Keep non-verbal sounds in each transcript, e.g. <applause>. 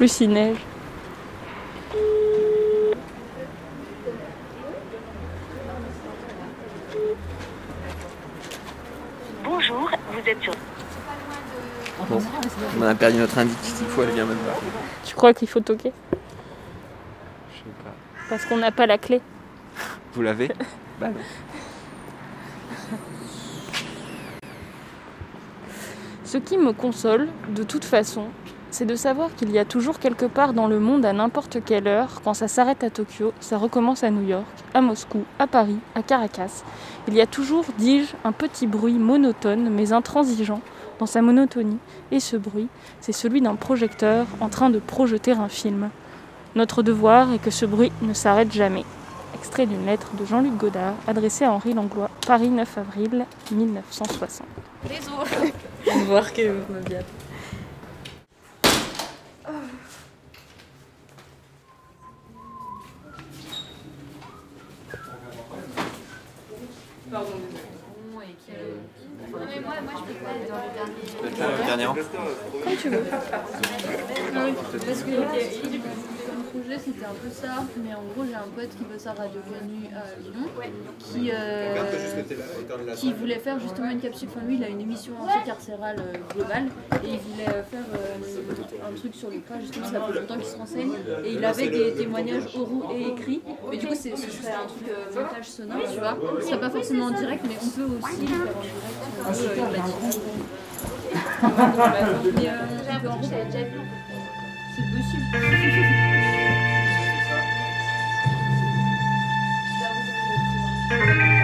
plus il neige. Bonjour, vous êtes sur Bon, on a perdu notre indice, il faut aller bien même pas. Tu crois qu'il faut toquer? Je sais pas. Parce qu'on n'a pas la clé. Vous l'avez? <laughs> Bah non. Ce qui me console, de toute façon, c'est de savoir qu'il y a toujours quelque part dans le monde à n'importe quelle heure, quand ça s'arrête à Tokyo, ça recommence à New York, à Moscou, à Paris, à Caracas. Il y a toujours, dis-je, un petit bruit monotone mais intransigeant dans sa monotonie, et ce bruit, c'est celui d'un projecteur en train de projeter un film. Notre devoir est que ce bruit ne s'arrête jamais. Extrait d'une lettre de Jean-Luc Godard adressée à Henri Langlois, Paris 9 avril 1960. <laughs> On va voir que vous me bien. Le dernier rang Parce que comme projet c'était un peu ça, mais en gros j'ai un pote qui bosse à Radio Canu à Lyon, qui, euh, qui voulait faire justement une capsule, enfin lui il a une émission anti-carcérale euh, globale, et il voulait euh, faire euh, un truc sur le cas, justement ça fait longtemps qu'il se renseigne, et il avait des témoignages oraux et écrits, mais du coup c'est- ce serait un truc euh, montage sonore, tu vois, ce serait pas forcément en direct, mais on peut aussi le faire en direct si on veut, euh, une matinée. Mais euh, en gros, c'est possible. Thank you.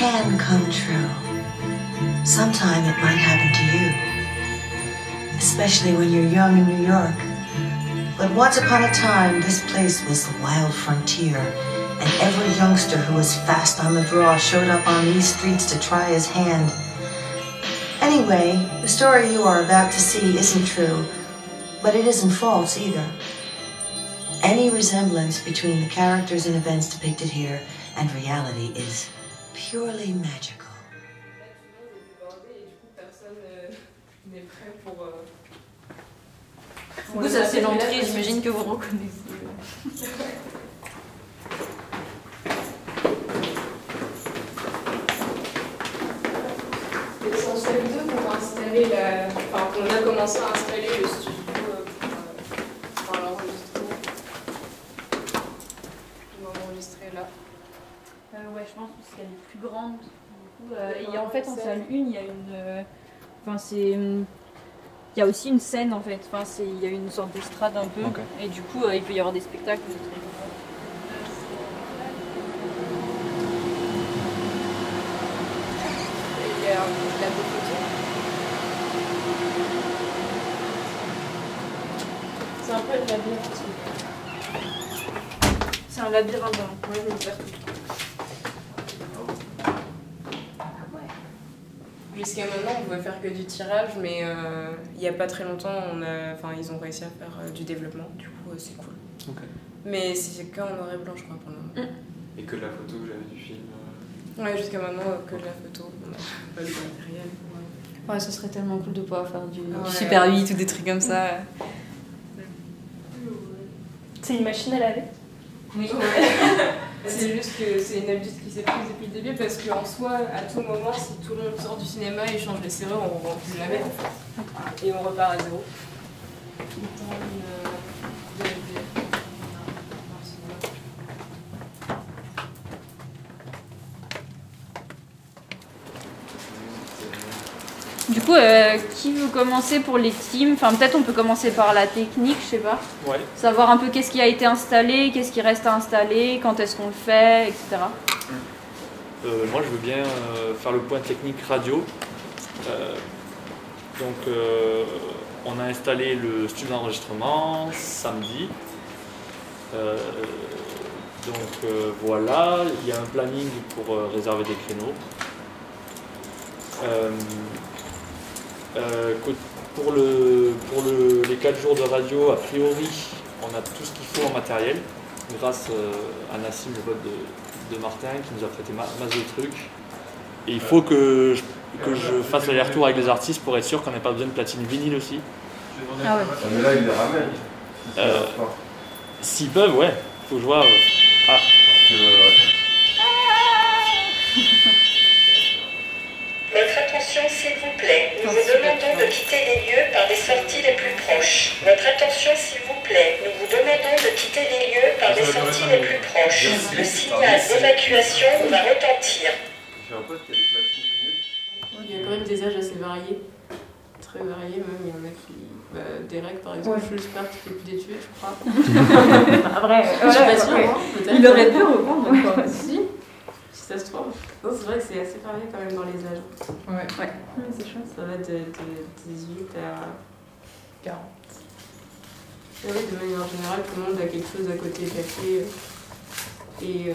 Can come true. Sometime it might happen to you, especially when you're young in New York. But once upon a time, this place was the wild frontier, and every youngster who was fast on the draw showed up on these streets to try his hand. Anyway, the story you are about to see isn't true, but it isn't false either. Any resemblance between the characters and events depicted here and reality is purely magical. Du coup, ça c'est l'entrée, j'imagine que vous reconnaissez. C'est en step 2 qu'on va installer la... Enfin, qu'on a commencé à installer le studio euh, pour, euh, pour l'enregistrement. On va enregistrer là. Euh, ouais, je pense parce qu'elle est plus grande. Du coup, euh, et en fait, en salle 1, il y a une. euh, Enfin, c'est. Il y a aussi une scène en fait. Enfin, c'est- il y a une sorte d'estrade un peu. Et du coup, euh, il peut y avoir des spectacles. des trucs. Euh. C'est un peu le labyrinthe. C'est un labyrinthe. hein. Moi, je vais le faire tout. Jusqu'à maintenant, on pouvait faire que du tirage, mais euh, il n'y a pas très longtemps, on a, enfin, ils ont réussi à faire euh, du développement. Du coup, euh, c'est cool. Mais c'est qu'en noir et blanc, je crois, pour le moment. Et que la photo j'avais du film. euh, Ouais, jusqu'à maintenant, euh, que de la photo. On n'a pas le matériel. Ouais, ce serait tellement cool de pouvoir faire du, Ouais. du Super 8 ou des trucs comme ça. C'est une machine à laver? Oui. <laughs> c'est juste que c'est une habitude qui s'est prise depuis le début parce qu'en soi, à tout moment, si tout le monde sort du cinéma et change les serrures, on ne plus mettre en fait. Et on repart à zéro euh, de- de- Du coup, euh, qui veut commencer pour les teams? Enfin, peut-être on peut commencer par la technique, je sais pas. Ouais. Savoir un peu qu'est-ce qui a été installé, qu'est-ce qui reste à installer, quand est-ce qu'on le fait, etc. Euh, moi, je veux bien euh, faire le point technique radio. Donc, on a installé le studio d'enregistrement samedi. Donc voilà, il y a un planning pour réserver des créneaux. Euh, pour le, pour le- les 4 jours de radio, a priori, on a tout ce qu'il faut en matériel, grâce euh, à Nassim, le pote de, de Martin, qui nous a prêté ma- masse de trucs. Et il faut que je, que je fasse l'aller-retour avec les artistes pour être sûr qu'on n'ait pas besoin de platine vinyle aussi. Ah ouais. Mais là, il les ramène. Euh, S'ils peuvent, ouais. Faut que je vois. euh, Ah, <laughs> Votre attention s'il vous plaît. Nous vous demandons de quitter les lieux par des sorties les plus proches. Votre attention s'il vous plaît. Nous vous demandons de quitter les lieux par des sorties les plus proches. Le signal d'évacuation va retentir. Il y a quand même des âges assez variés. Très variés même. Il y en a qui. Bah, Derek par exemple, j'espère qu'il fait plus d'études, je crois. Bah, <laughs> vrai, Je suis ouais, pas sûre, ouais. hein, peut-être. Il aurait pu reprendre encore. Si, si ça se trouve. Non, c'est vrai que c'est assez varié quand même dans les âges. Ouais. ouais. c'est chouette. Ça va de, de 18 à 40. Et oui, de manière générale, tout le monde a quelque chose à côté café. euh, Et. euh,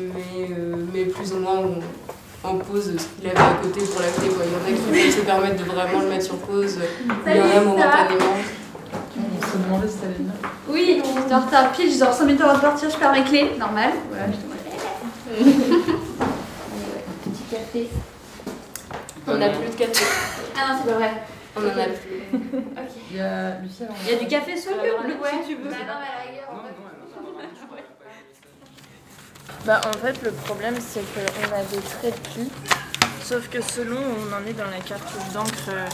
mais, euh, mais plus ou moins, on, on pose ce qu'il avait à côté pour la clé. Il y en a qui peuvent se permettre de vraiment le mettre sur pause. Il y en a momentanément. On se demandait si t'allais bien. Oui, j'étais en retard pile, j'ai genre 5 minutes avant de partir, je perds mes clés. Normal. Voilà, je te Petit café. On n'a plus de café. Ah non, c'est pas vrai. On en a plus. Il y a Il y a du café soluble, Ouais. si tu veux. Bah non, mais à la rigueur, en fait. Bah en fait le problème c'est qu'on a des traits de plis, sauf que selon où on en est dans la cartouche d'encre euh,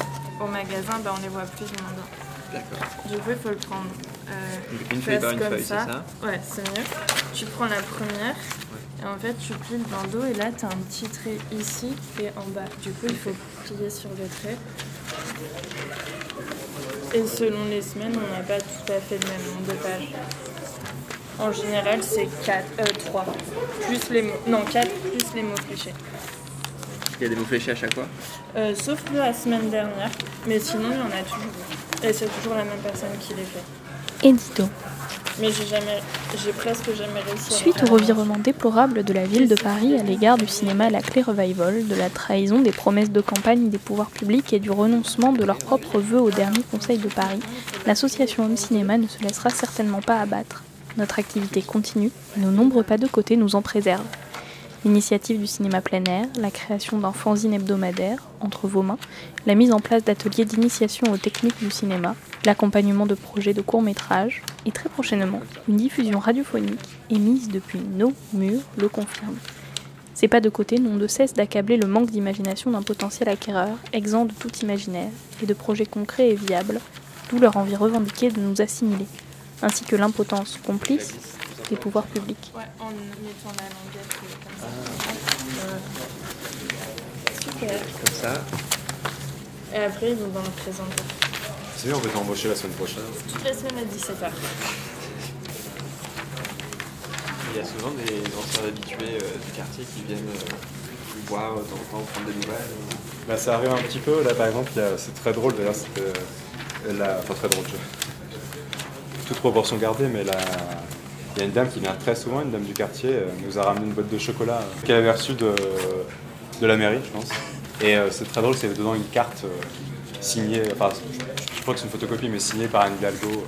au magasin, bah on les voit plus ou moins bien. D'accord. Du coup il faut le prendre. euh, Une feuille par une comme feuille, c'est ça? Ouais c'est mieux. Tu prends la première en fait tu plies le bandeau et là tu as un petit trait ici et en bas. Du coup il faut plier sur le trait. Et selon les semaines on n'a pas tout à fait le même nombre de pages. En général, c'est 4, euh, 3. Plus les mots. Non, 4 plus les mots fléchés. Il y a des mots fléchés à chaque fois? Euh, sauf la semaine dernière. Mais sinon, il y en a toujours. Et c'est toujours la même personne qui les fait. Édito. Mais j'ai jamais. J'ai presque jamais réussi à Suite au revirement déplorable de la ville de Paris à l'égard du cinéma La Clé Revival, de la trahison des promesses de campagne des pouvoirs publics et du renoncement de leurs propres vœux au dernier Conseil de Paris, l'association Home Cinéma ne se laissera certainement pas abattre. Notre activité continue et nos nombreux pas de côté nous en préservent. L'initiative du cinéma plein air, la création d'un fanzine hebdomadaire entre vos mains, la mise en place d'ateliers d'initiation aux techniques du cinéma, l'accompagnement de projets de courts-métrages et très prochainement une diffusion radiophonique émise depuis nos murs le confirme. Ces pas de côté n'ont de cesse d'accabler le manque d'imagination d'un potentiel acquéreur, exempt de tout imaginaire et de projets concrets et viables, d'où leur envie revendiquée de nous assimiler, ainsi que l'impotence complice des pouvoirs publics. Ouais, en mettant la languette euh, comme ça. Super. Comme ça. Et après, ils vont dans le présenter. C'est bien, on peut t'embaucher la semaine prochaine. Toute la semaine à 17h. Il y a souvent des anciens habitués euh, du quartier qui viennent euh, nous voir de temps en temps, prendre des nouvelles. euh. Bah, ça arrive un petit peu. Là, par exemple, c'est très drôle. D'ailleurs, c'était. euh, la- Enfin, très drôle. je- Toute proportion gardée, mais la... il y a une dame qui vient très souvent, une dame du quartier, euh, nous a ramené une boîte de chocolat euh, qu'elle avait reçue de, la mairie, je pense. Et euh, c'est très drôle, c'est dedans une carte signée, enfin, je, crois que c'est une photocopie, mais signée par Anne Hidalgo.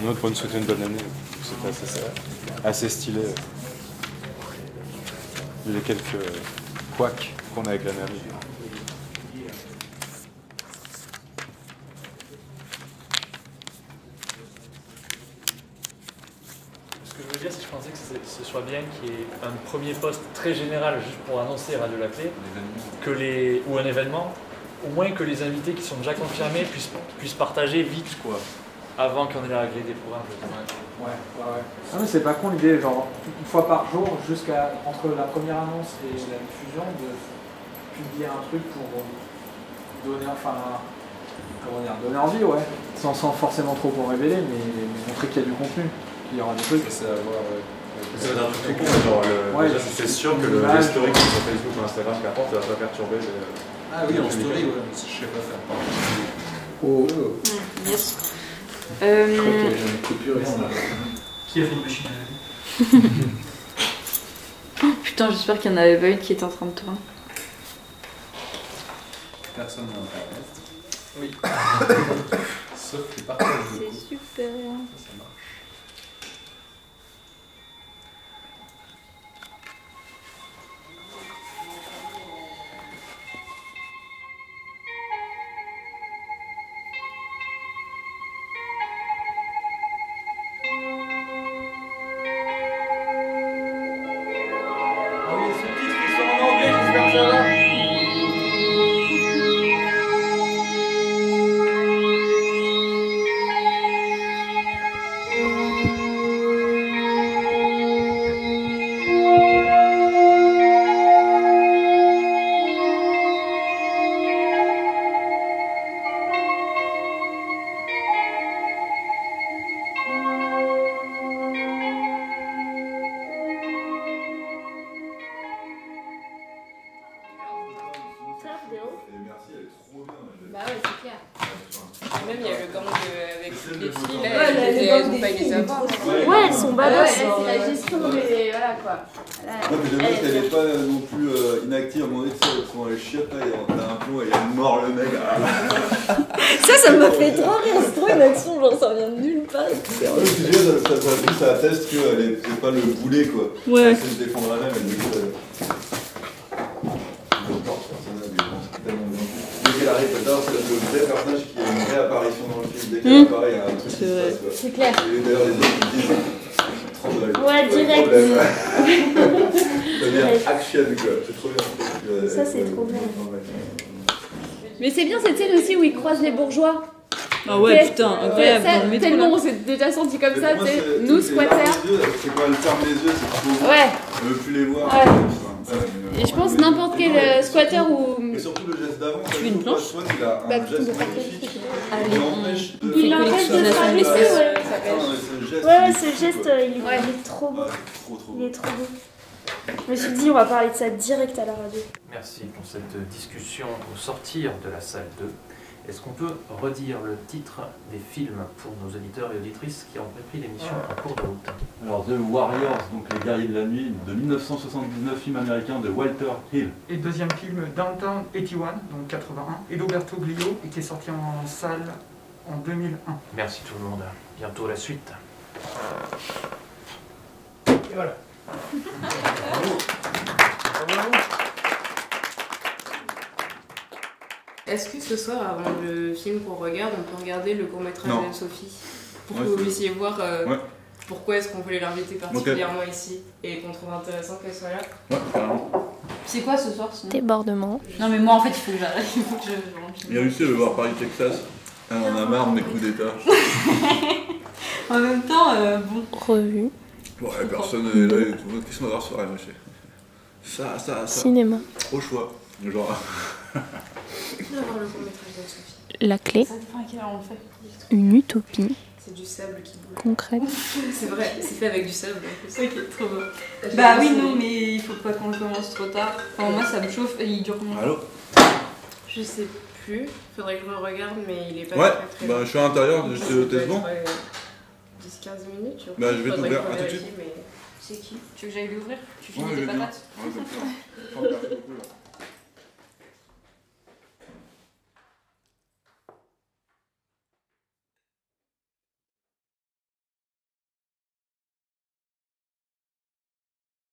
Une autre pour nous souhaiter une bonne année. C'était assez, assez stylé. A quelques couacs qu'on a avec la mairie. Ce que je veux dire, c'est que je pensais soit bien qu'il y ait un premier poste très général juste pour annoncer Radio La Clé, que les, ou un événement, au moins que les invités qui sont déjà confirmés puissent, puissent partager vite, quoi, avant qu'on ait la règle des programmes. Ouais, ouais, ouais. Ah mais c'est pas con l'idée, genre une fois par jour, jusqu'à entre la première annonce et la diffusion, de publier un truc pour donner, enfin, comment dire, donner envie, ouais. Sans, sans forcément trop en révéler, mais, mais montrer qu'il y a du contenu, qu'il y aura des trucs. C'est à voir, ouais. Ça va être un truc tout con, mais genre, le, Ouais. déjà, c'est sûr que le, les stories qui sont sur Facebook ou Instagram, qu'importe, ça va pas perturber les. Ah oui, en story, ouais, je sais pas faire. Oh. Mm, Yes. Euh, une coupure ici. Qui a fait une machine à laver <laughs> Putain, j'espère qu'il n'y en avait pas une qui était en train de tourner. Personne n'a internet. Oui. <laughs> Sauf les partages de C'est super. Quoi. Voilà. Non, mais j'avoue qu'elle est pas non plus euh, inactive. À un moment donné, tu sais, elles sont dans les chiottes, là, il y a t'as un plomb et il y a une mort, le mec. Ah. <laughs> Ça, ça m'a fait trop rire. C'est trop une action, genre ça vient de nulle part. C'est bien, ça, ça, ça, ça atteste qu'elle est pas le boulet, quoi. Ouais. Elle se défendre elle-même, elle dit que. Dès qu'elle arrive, c'est le vrai personnage qui a une vraie apparition dans le film. Dès qu'elle Mm. apparaît, il y a un truc qui C'est se vrai. passe. quoi. C'est clair. Et d'ailleurs, les autres disent Ouais, direct. <laughs> C'est trop bien. Ça, c'est trop bien. Mais c'est bien cette scène aussi où ils croisent les bourgeois. Ah ouais, putain, euh, incroyable, ça, dans le métro, Tellement là. on s'est déjà senti comme ça, tu sais, c'est- nous squatters. des yeux, C'est quand elle ferme les yeux, c'est trop beau. Ouais. On veut plus les voir. Ouais. Ouais, Et je pense n'importe quel euh, squatter ou. Et surtout le geste d'avant, Tu veux une planche Swan, il a un Bah, geste de magnifique. Il empêche de. Il l'empêche de se rabaisser, ouais. Ouais, ouais, il est ce geste, euh, il est, il est trop beau. Ouais, trop, trop Il est trop beau. Je me suis dit, on va parler de ça direct à la radio. Merci pour cette discussion au sortir de la salle 2. Est-ce qu'on peut redire le titre des films pour nos auditeurs et auditrices qui ont repris l'émission en cours de route? Alors, The Warriors, donc les guerriers de la nuit, de 1979, film américain de Walter Hill. Et deuxième film, Downtown 81, donc 81, et d'Oberto Glio, et qui est sorti en salle en 2001. Merci tout le monde. Bientôt la suite. Et voilà. Est-ce que ce soir, avant le film qu'on regarde, on peut regarder le court-métrage de Sophie Pour Ouais, que vous puissiez voir euh, Ouais. pourquoi est-ce qu'on voulait l'inviter particulièrement ici et qu'on trouve intéressant qu'elle soit là. Ouais, carrément. C'est quoi ce soir sinon Débordement. Non mais moi en fait il faut que j'arrête. Il faut que je. Il a réussi à le voir Paris-Texas. Ah, on en a marre de mes coups d'état. <laughs> En même temps, euh, bon. Revue. Ouais, personne n'est là, et tout. Qu'est-ce qu'on va voir ce soir, monsieur Ça, ça, ça. Cinéma. Au choix. Genre. On va voir le court-métrage de Sophie. La clé. Ça. Une utopie C'est du sable qui bouge. concrète. <laughs> C'est vrai, c'est fait avec du sable. en plus. <laughs> Ok, trop beau. Bah oui, non, mais il faut pas qu'on le commence trop tard. Enfin, moi ça me chauffe et il dure combien Allô Je sais plus, faudrait que je re-regarde, mais il est pas Ouais, très très bah je suis à l'intérieur, je Ça te teste bon être, euh, 10-15 minutes. je Bah, crois. je vais t'ouvrir. À tout de suite. mais- C'est qui? Tu veux que j'aille l'ouvrir? Tu Ouais, finis je tes bien. patates Ouais, <laughs> comme ça.